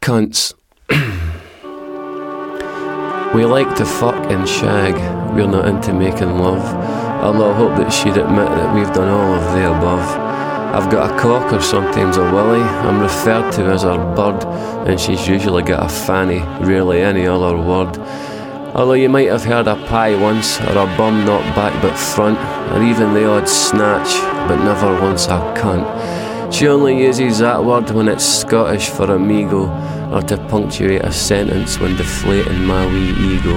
Cunts. we like to fuck and shag. We're not into making love. Although I hope that she'd admit that we've done all of the above. I've got a cock or sometimes a willy. I'm referred to as her bird, and she's usually got a fanny, rarely any other word. Although you might have heard a pie once, or a bum not back but front, or even the odd snatch, but never once a cunt. She only uses that word when it's Scottish for amigo, or to punctuate a sentence when deflating my wee ego.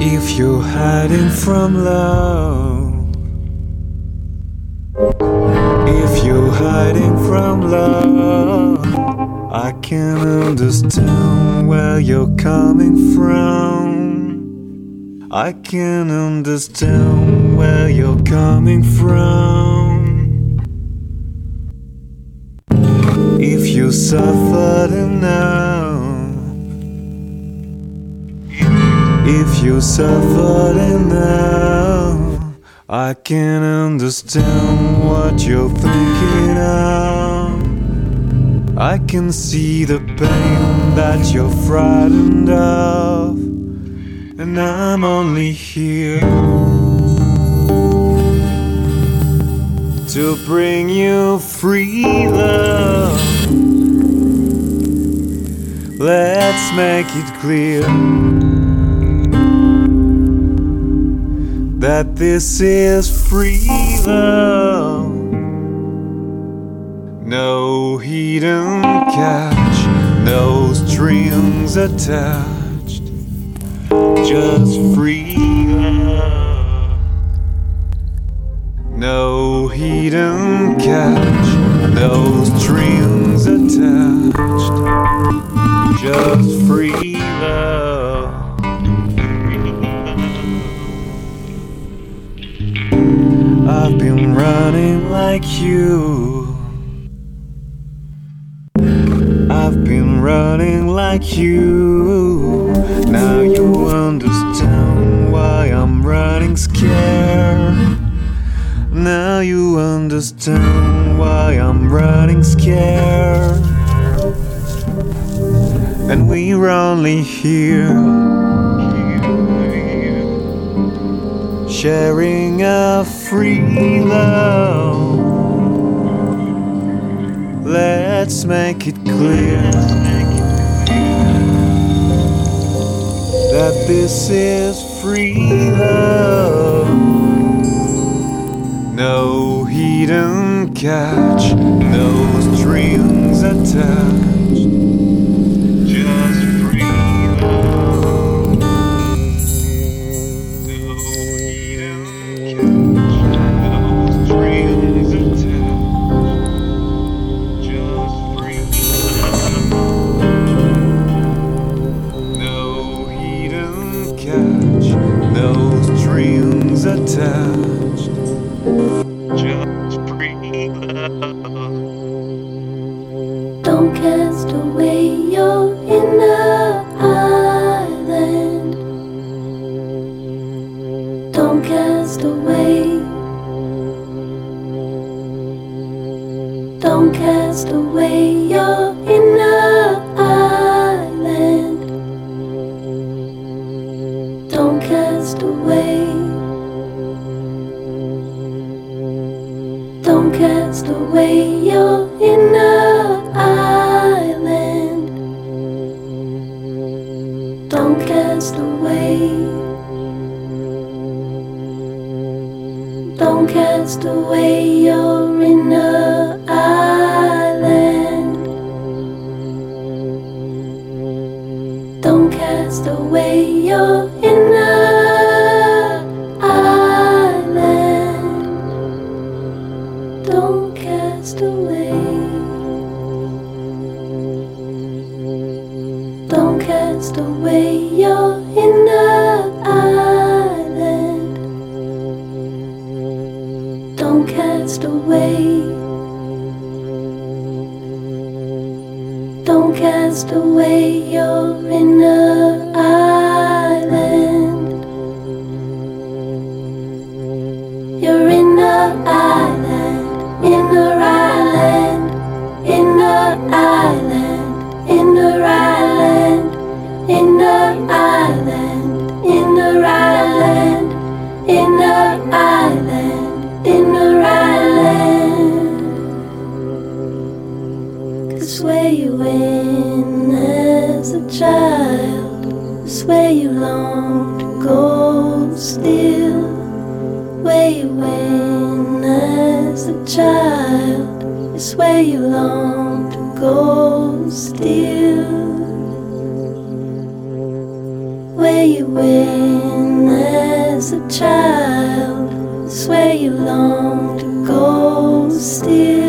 If you're hiding from love, if you're hiding from love, I can understand where you're coming from. I can understand where you're coming from. If you suffered enough. If you suffered enough, I can understand what you're thinking of. I can see the pain that you're frightened of, and I'm only here to bring you free love. Let's make it clear. that this is free love. No hidden catch, no strings attached, just free. No hidden catch, no strings attached, just free love. I've been running like you. I've been running like you. Now you understand why I'm running scared. Now you understand why I'm running scared. And we're only here. sharing a free love. Let's make it clear that this is free love. No hidden catch, no strings attached. Attached. Just free long to go still, where you went as a child, is where you long to go still. Where you went as a child, is where you long to go still.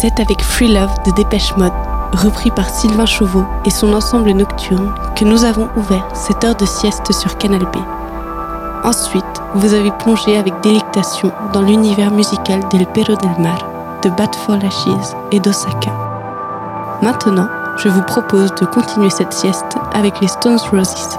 2007 avec Free Love de Dépêche Mode, repris par Sylvain Chauveau et son ensemble nocturne que nous avons ouvert cette heure de sieste sur Canal B. Ensuite, vous avez plongé avec délectation dans l'univers musical d'El Perro del Mar, de Bad for Lashes et d'Osaka. Maintenant, je vous propose de continuer cette sieste avec les Stones Roses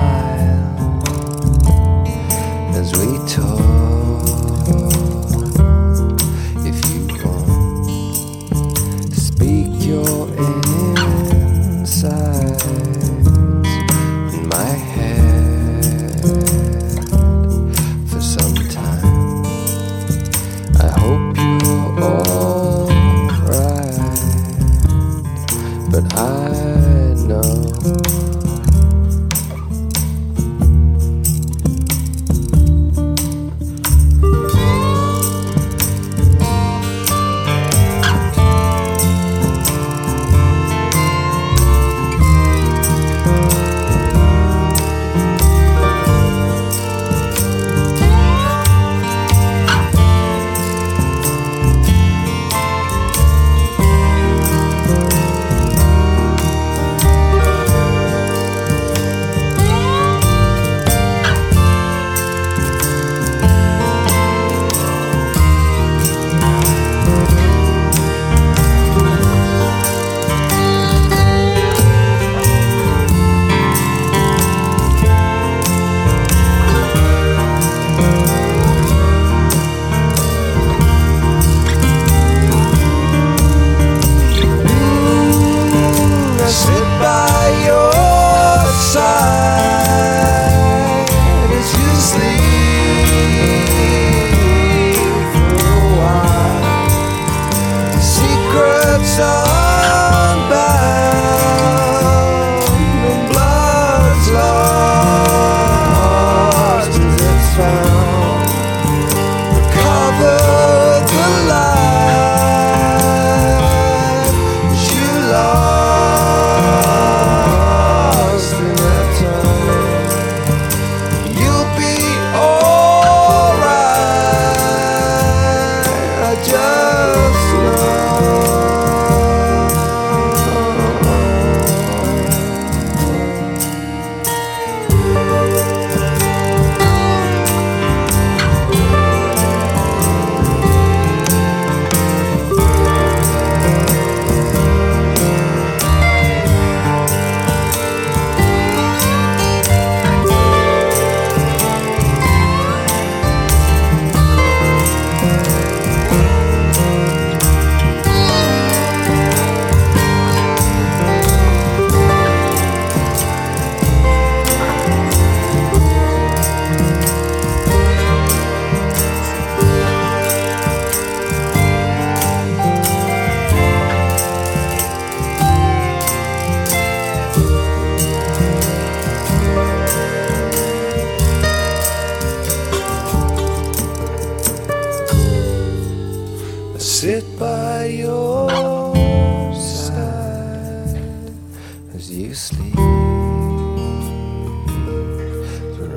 you sleep for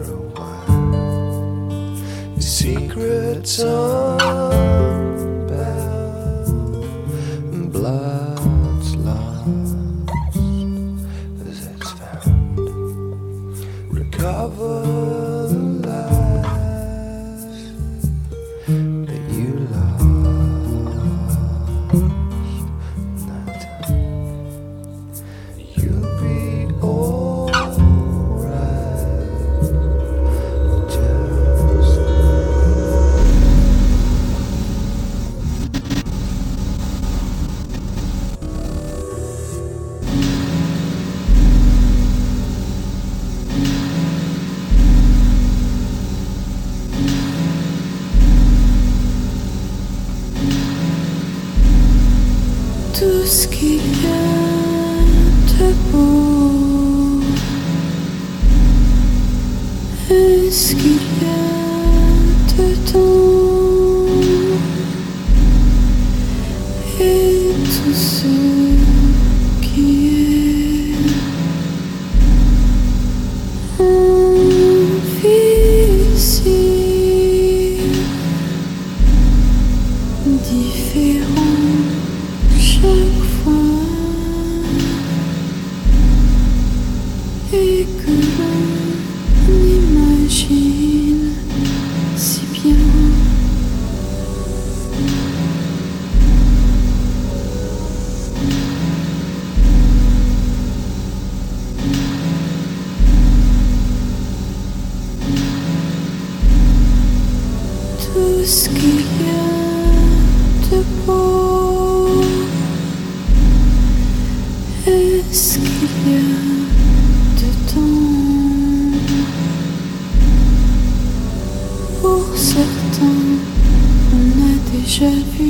a while. Your secrets are. Est-ce qu'il y a de beau? Est-ce qu'il y a de temps? Pour certains, on a déjà vu.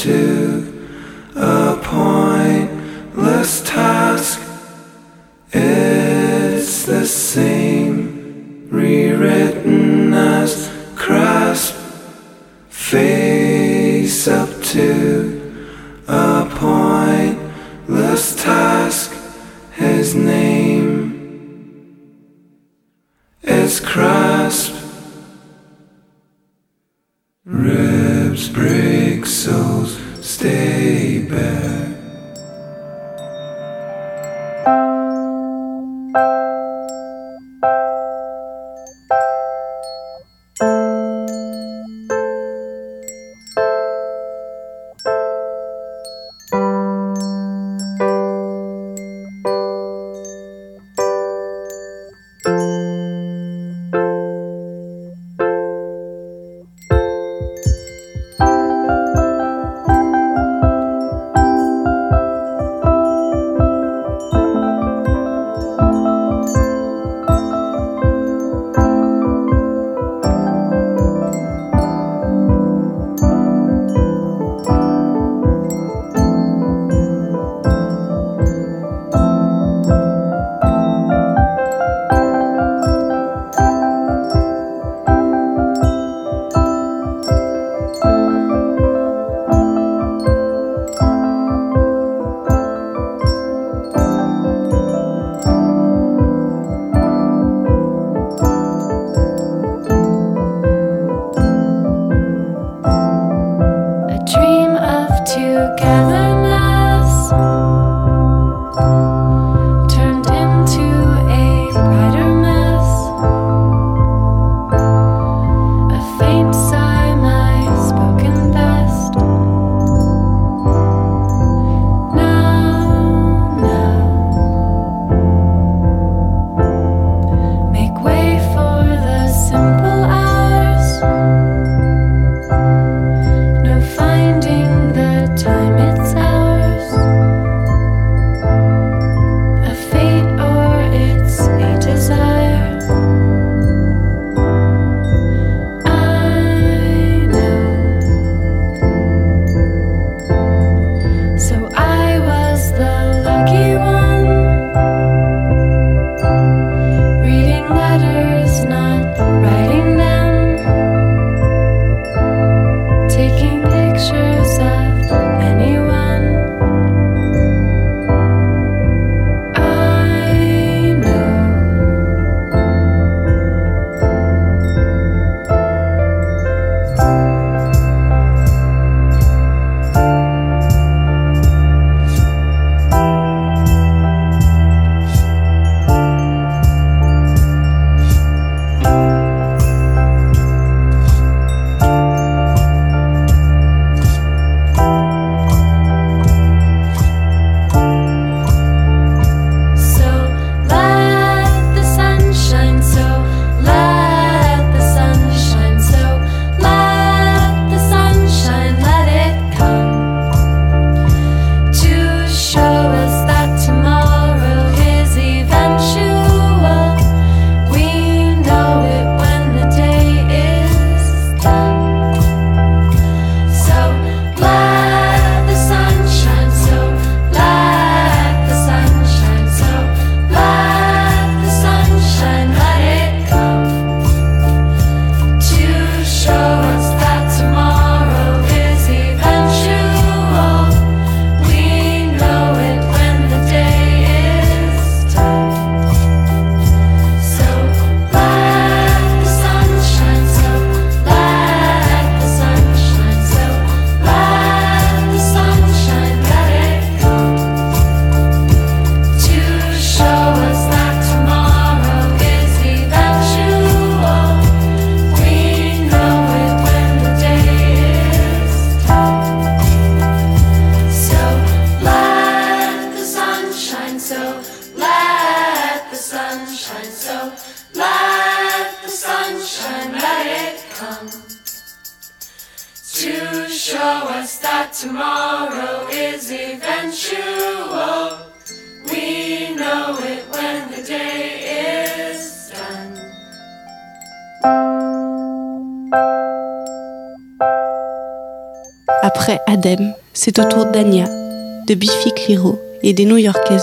to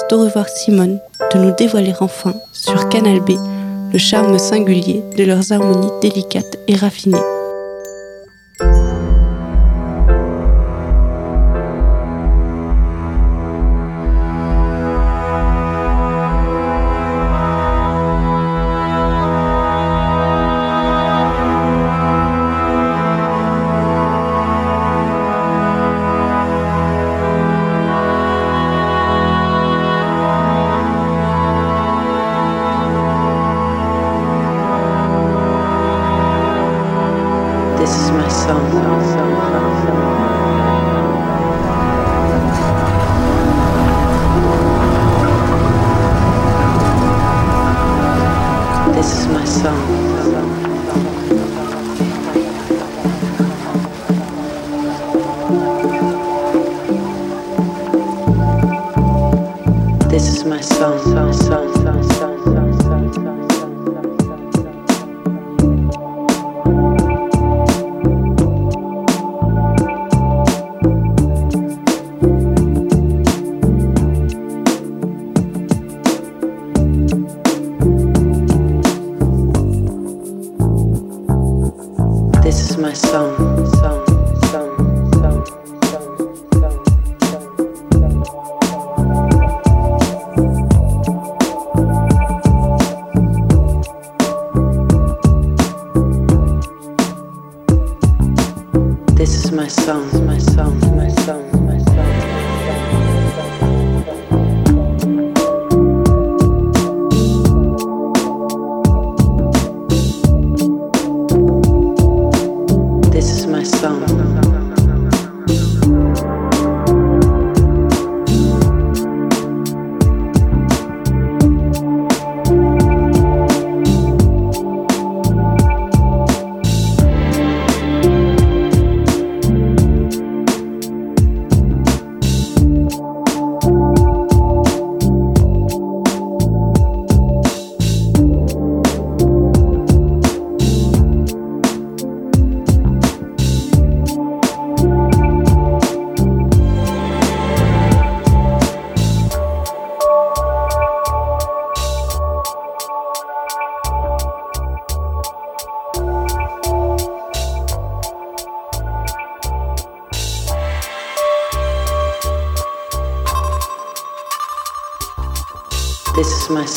D'Au revoir Simone de nous dévoiler enfin, sur Canal B, le charme singulier de leurs harmonies délicates et raffinées.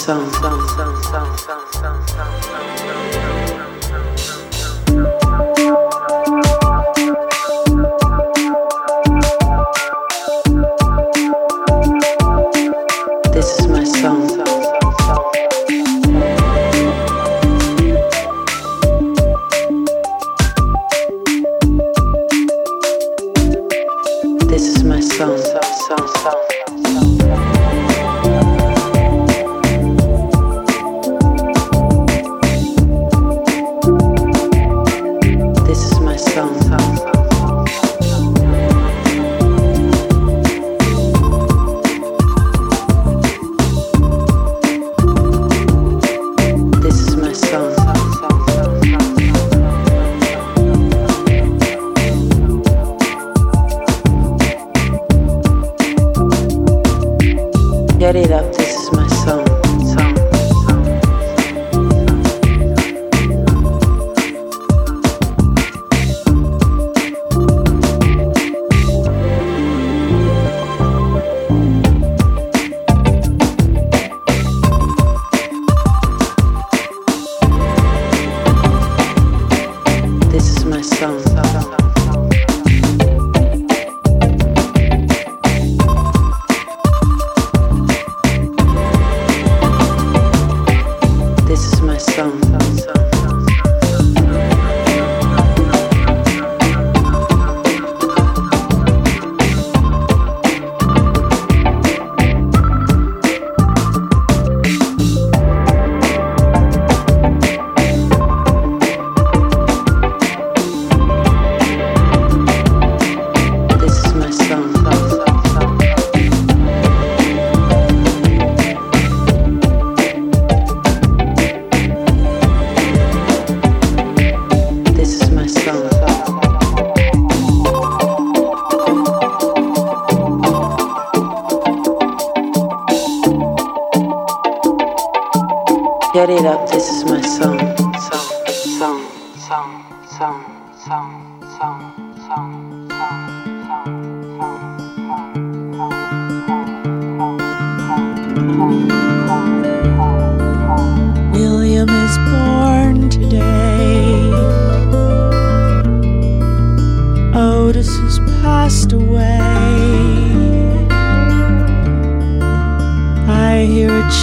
song.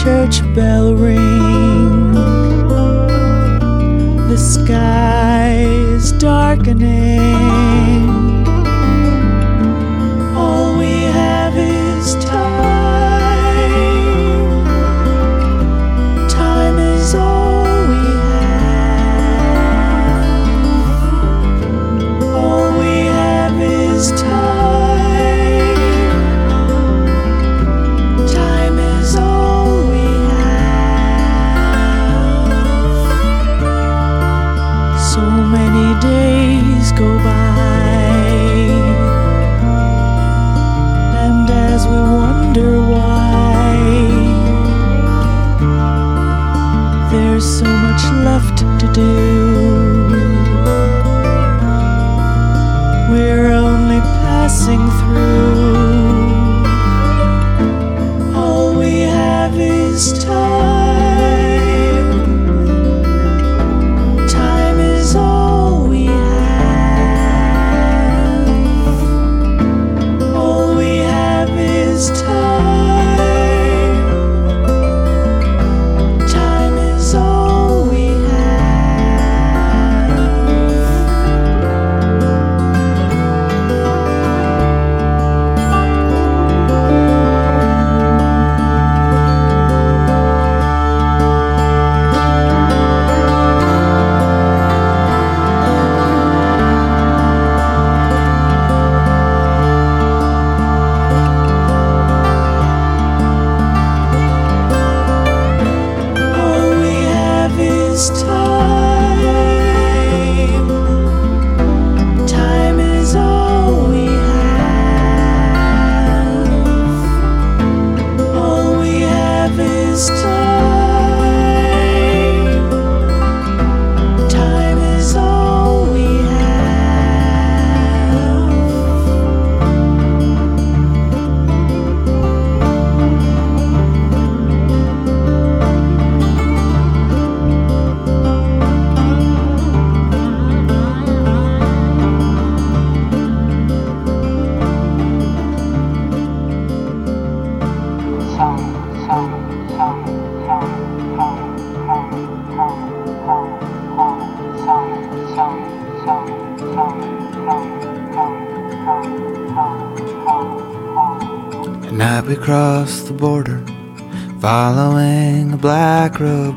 Church bell ring.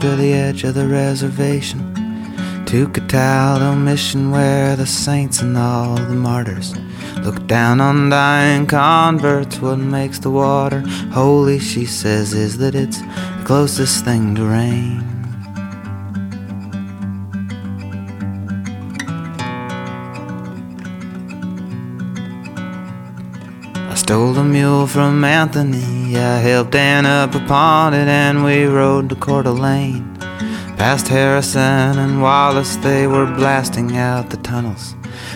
To the edge of the reservation. To Cataldo Mission, where the saints and all the martyrs look down on dying converts. What makes the water holy, she says, is that it's the closest thing to rain. A mule from Anthony. I helped Dan up upon it, and we rode to Coeur d'Alene. Past Harrison and Wallace, they were blasting out the tunnels,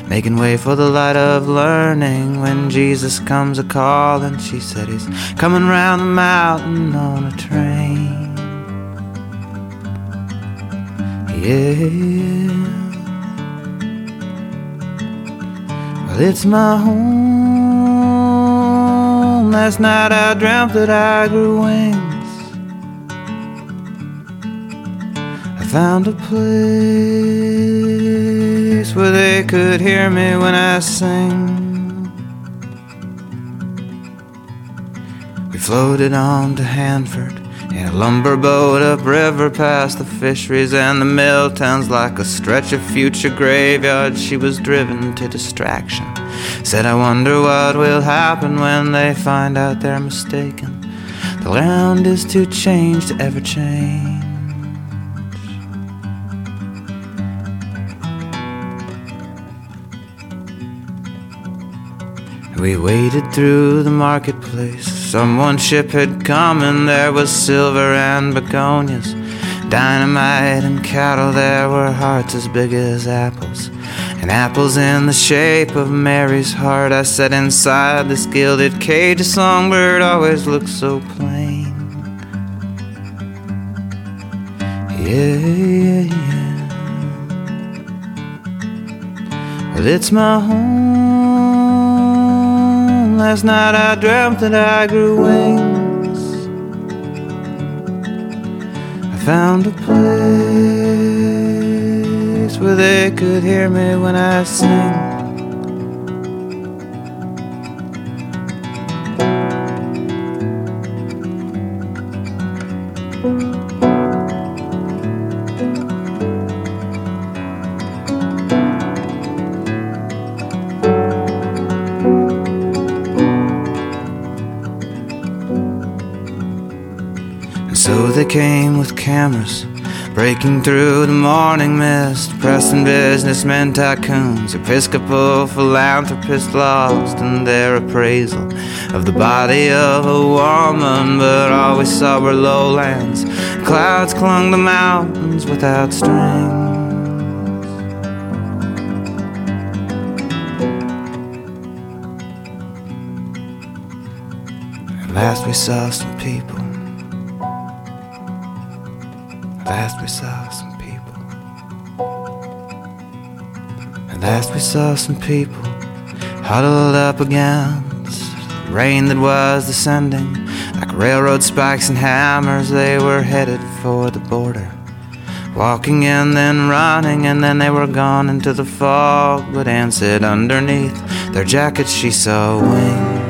making way for the light of learning. When Jesus comes a calling, she said he's coming round the mountain on a train. Yeah. Well, it's my home. Last night I dreamt that I grew wings. I found a place where they could hear me when I sing. We floated on to Hanford in a lumber boat upriver past the fisheries and the mill towns like a stretch of future graveyard. She was driven to distraction. Said, I wonder what will happen when they find out they're mistaken. The ground is too changed to ever change. We waded through the marketplace. Someone's ship had come, and there was silver and begonias. dynamite and cattle, there were hearts as big as apples. And apples in the shape of Mary's heart. I sat inside this gilded cage. A songbird always looks so plain. Yeah, yeah, yeah. Well, it's my home. Last night I dreamt that I grew wings. I found a place they could hear me when I sing. And so they came with cameras, breaking through the morning mist, pressing businessmen, tycoons, Episcopal philanthropists lost in their appraisal of the body of a woman. But all we saw were lowlands, clouds clung to mountains without strings. Last we saw some people. Last we saw some people. At last we saw some people huddled up against the rain that was descending. Like railroad spikes and hammers, they were headed for the border. Walking and then running, and then they were gone into the fog. But Anne said underneath their jackets she saw wings.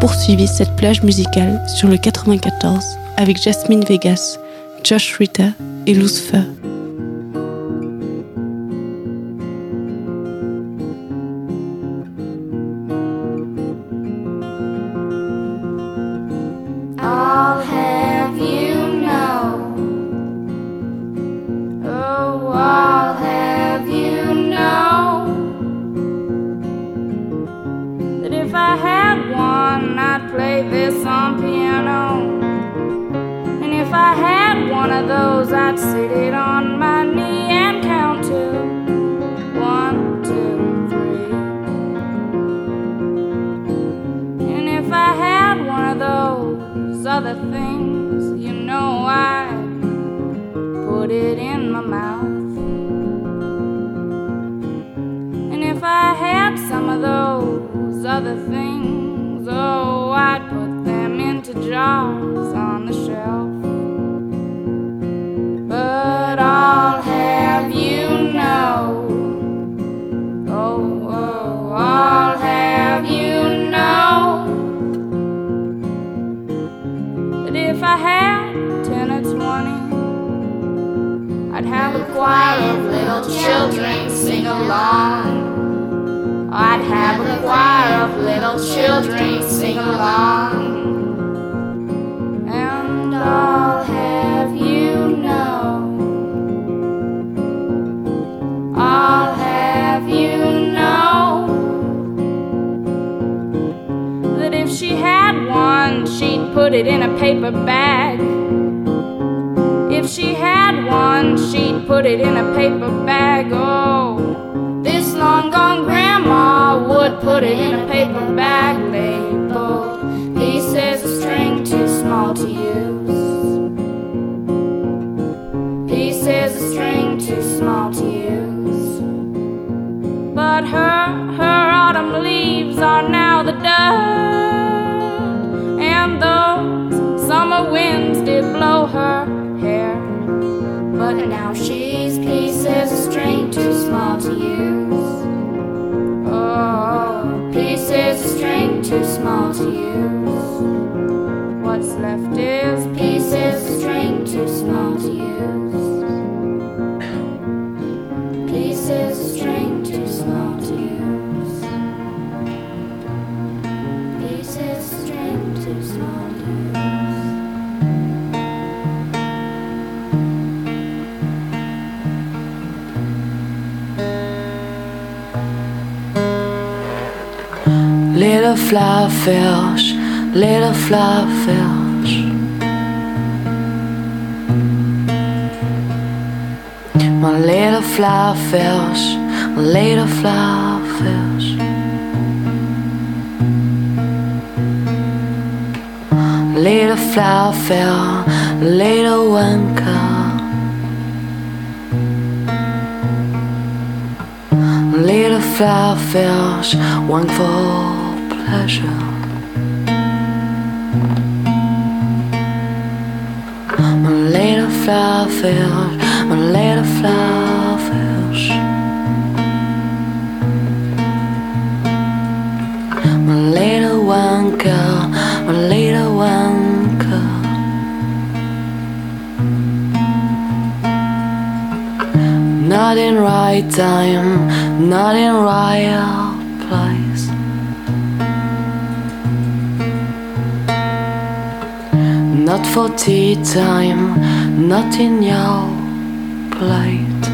Poursuivi cette plage musicale sur le 94 avec Jasmine Vegas, Josh Ritter et. I'll other things, children sing along. And I'll have you know. I'll have you know that if she had one, she'd put it in a paper bag. If she had one, she'd put it in a paper bag. Oh, put it in a paper bag labeled pieces of string too small to use. Too small to use. Fish, little fish. My little fish, my little fish. Little fish, little winker. Little flower one for pleasure. My little flower fish, my little flower fish. My little one girl, my little one girl. Not in right time, not in right. Not for tea time, not in your plate.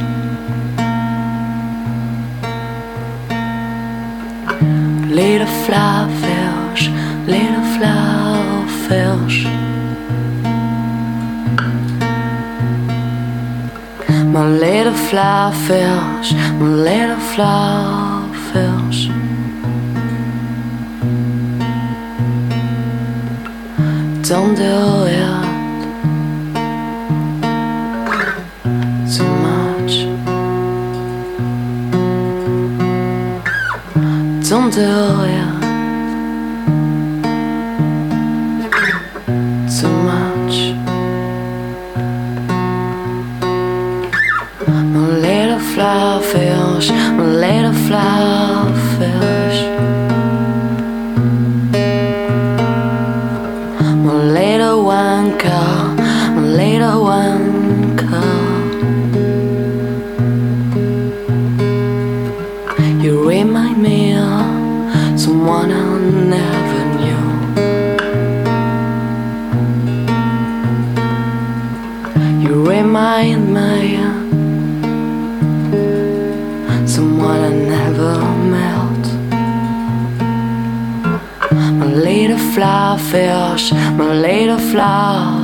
Little flower fish, little flower fish. My little flower fish, my little ¿Dónde voy don't do it. Flower fish, my little flower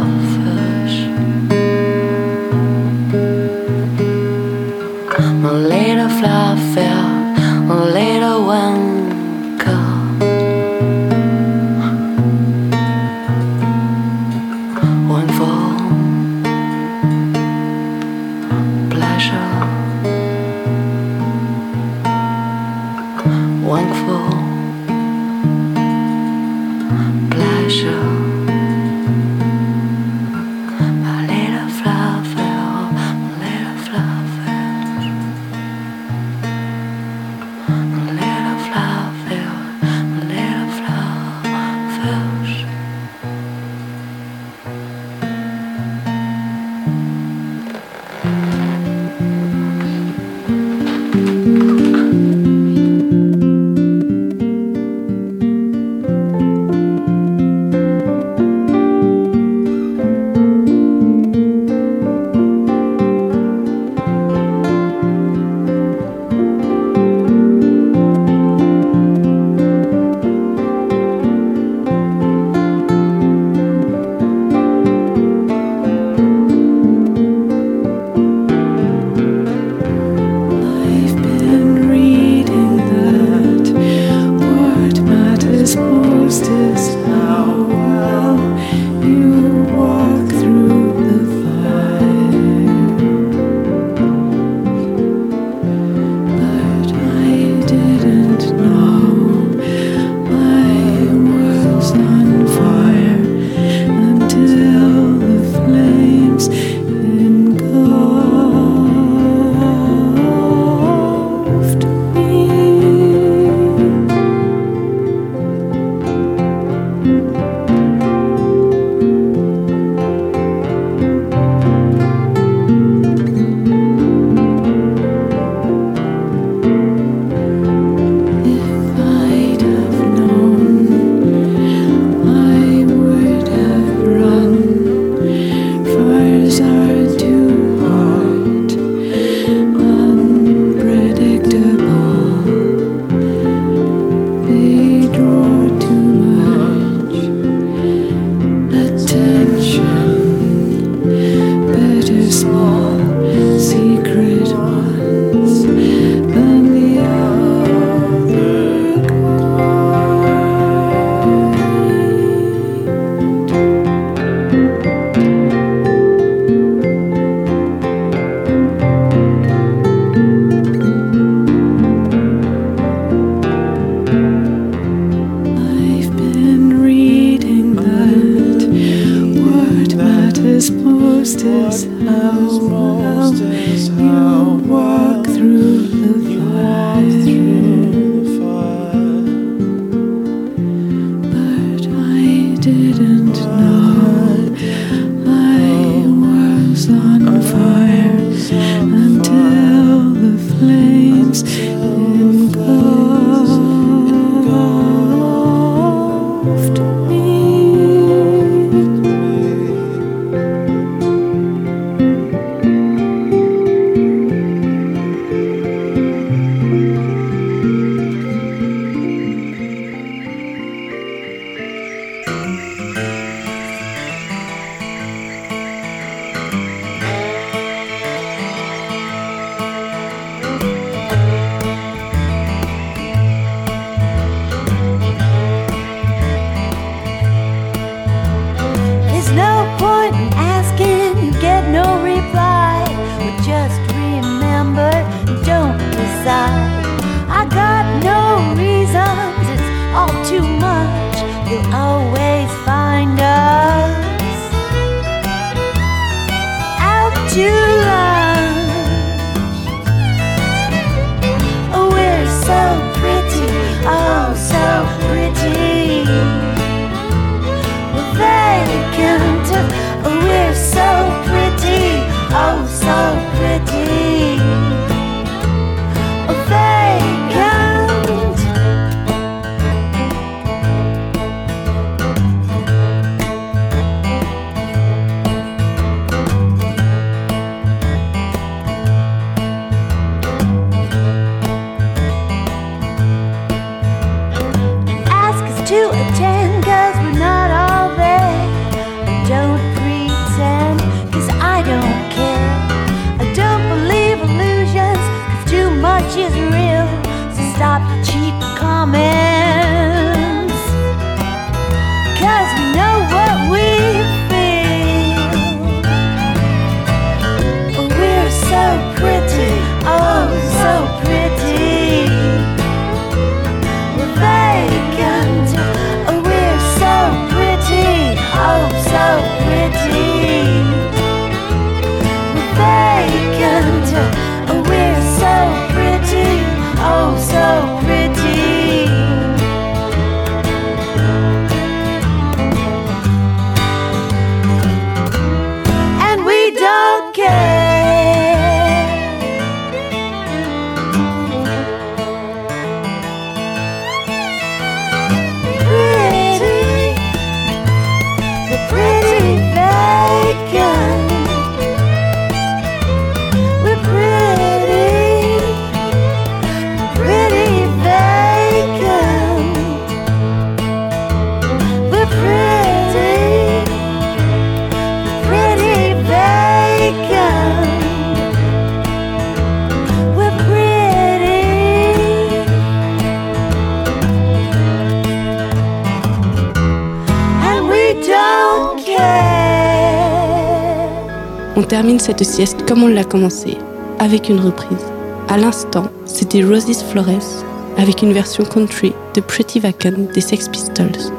termine cette sieste comme on l'a commencé, avec une reprise. À l'instant, c'était Roses Flores avec une version country de Pretty Vacant des Sex Pistols.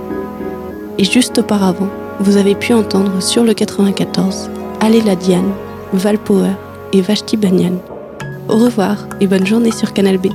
Et juste auparavant, vous avez pu entendre sur le 94 Allez la Diane, Val Power et Vashti Banyan. Au revoir et bonne journée sur Canal B.